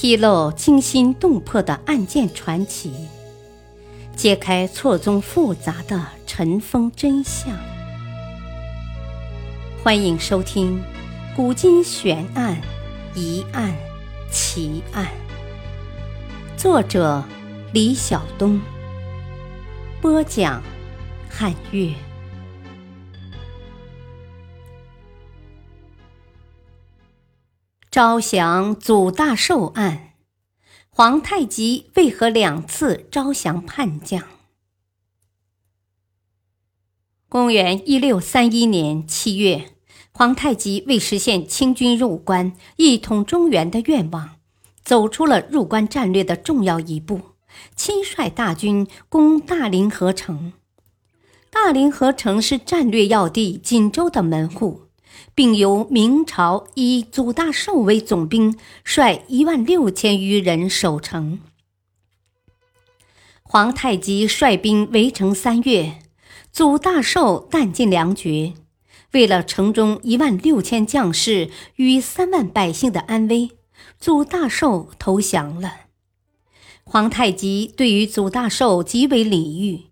披露惊心动魄的案件传奇，揭开错综复杂的尘封真相。欢迎收听《古今悬案、疑案、奇案》，作者李晓东，播讲汉月。招降祖大寿案，皇太极为何两次招降叛将？公元一六三一年七月，皇太极为实现清军入关、一统中原的愿望，走出了入关战略的重要一步，亲率大军攻大凌河城。大凌河城是战略要地锦州的门户。并由明朝以祖大寿为总兵，率一万六千余人守城。皇太极率兵围城三月，祖大寿弹尽粮绝。为了城中一万六千将士与三万百姓的安危，祖大寿投降了。皇太极对于祖大寿极为礼遇。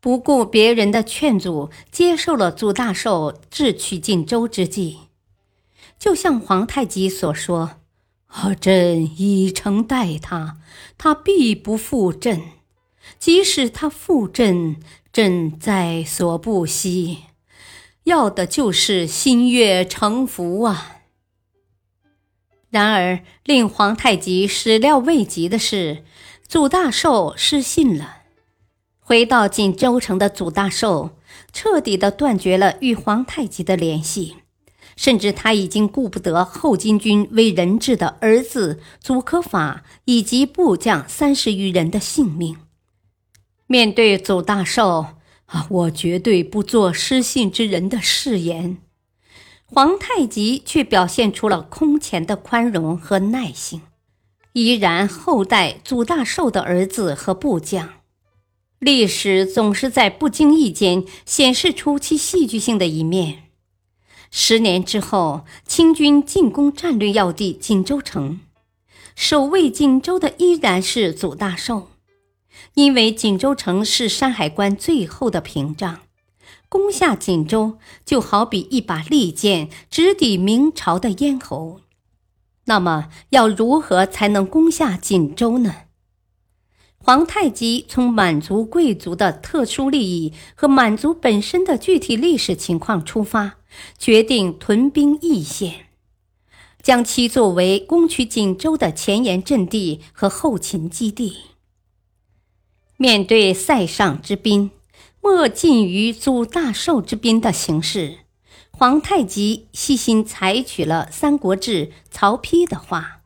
不顾别人的劝阻，接受了祖大寿智取荆州之计。就像皇太极所说：“朕以诚待他，他必不负朕；即使他负朕，朕在所不惜。要的就是心悦诚服啊！”然而，令皇太极始料未及的是，祖大寿失信了。回到锦州城的祖大寿，彻底的断绝了与皇太极的联系，甚至他已经顾不得后金军为人质的儿子祖可法以及部将三十余人的性命。面对祖大寿啊，我绝对不做失信之人的誓言。皇太极却表现出了空前的宽容和耐心，依然厚待祖大寿的儿子和部将。历史总是在不经意间显示出其戏剧性的一面。十年之后，清军进攻战略要地锦州城，守卫锦州的依然是祖大寿。因为锦州城是山海关最后的屏障，攻下锦州就好比一把利剑直抵明朝的咽喉。那么，要如何才能攻下锦州呢？皇太极从满族贵族的特殊利益和满族本身的具体历史情况出发，决定屯兵易县，将其作为攻取锦州的前沿阵地和后勤基地。面对塞上之滨，莫近于祖大寿之滨的形势，皇太极细心采取了《三国志》曹丕的话：“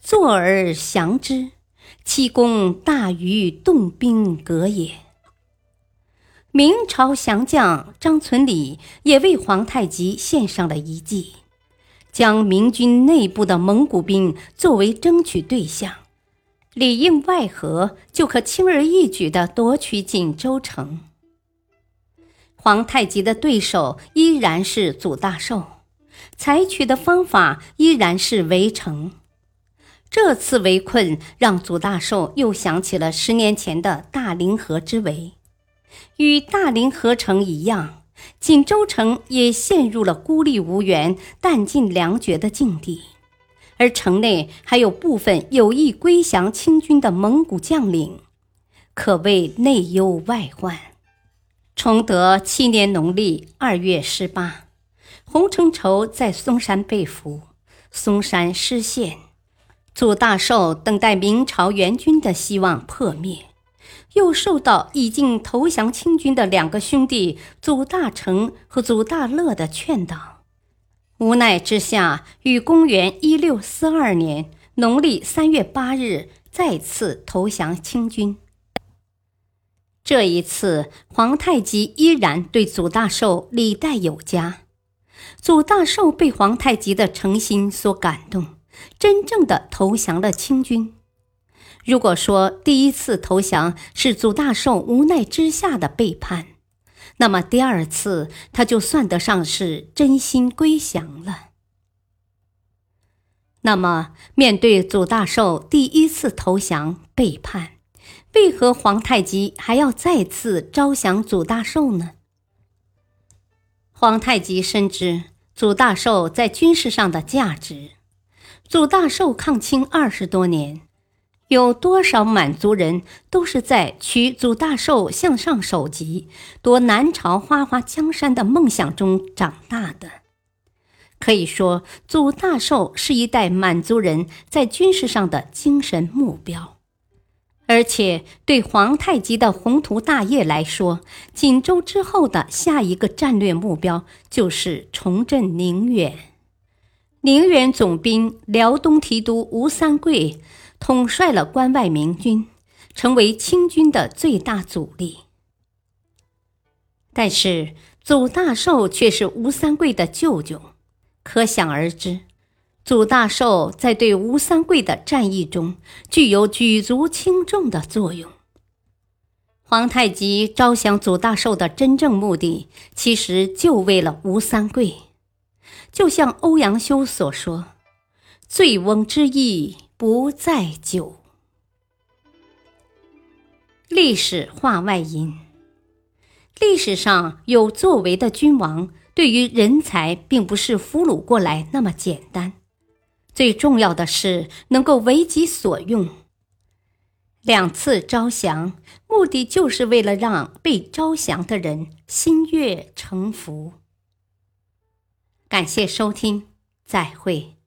坐而降之。”其功大于动兵革也。明朝降将张存礼也为皇太极献上了一计，将明军内部的蒙古兵作为争取对象，里应外合，就可轻而易举地夺取锦州城。皇太极的对手依然是祖大寿，采取的方法依然是围城。这次围困让祖大寿又想起了十年前的大凌河之围，与大凌河城一样，锦州城也陷入了孤立无援、弹尽粮绝的境地，而城内还有部分有意归降清军的蒙古将领，可谓内忧外患。崇德七年农历二月十八，洪承畴在嵩山被俘，嵩山失陷。祖大寿等待明朝援军的希望破灭，又受到已经投降清军的两个兄弟祖大成和祖大乐的劝导，无奈之下，于公元一六四二年农历三月八日再次投降清军。这一次，皇太极依然对祖大寿礼待有加，祖大寿被皇太极的诚心所感动。真正的投降了清军。如果说第一次投降是祖大寿无奈之下的背叛，那么第二次他就算得上是真心归降了。那么，面对祖大寿第一次投降背叛，为何皇太极还要再次招降祖大寿呢？皇太极深知祖大寿在军事上的价值。祖大寿抗清二十多年，有多少满族人都是在取祖大寿向上首级、夺南朝花花江山的梦想中长大的？可以说，祖大寿是一代满族人在军事上的精神目标，而且对皇太极的宏图大业来说，锦州之后的下一个战略目标就是重振宁远。宁远总兵辽东提督吴三桂统帅了关外明军，成为清军的最大阻力。但是，祖大寿却是吴三桂的舅舅。可想而知，祖大寿在对吴三桂的战役中具有举足轻重的作用。皇太极招降祖大寿的真正目的，其实就为了吴三桂。就像欧阳修所说：“醉翁之意不在酒。”历史话外音：历史上有作为的君王。对于人才，并不是俘虏过来那么简单，最重要的是能够为己所用。两次招降，目的就是为了让被招降的人心悦诚服。感谢收听，再会。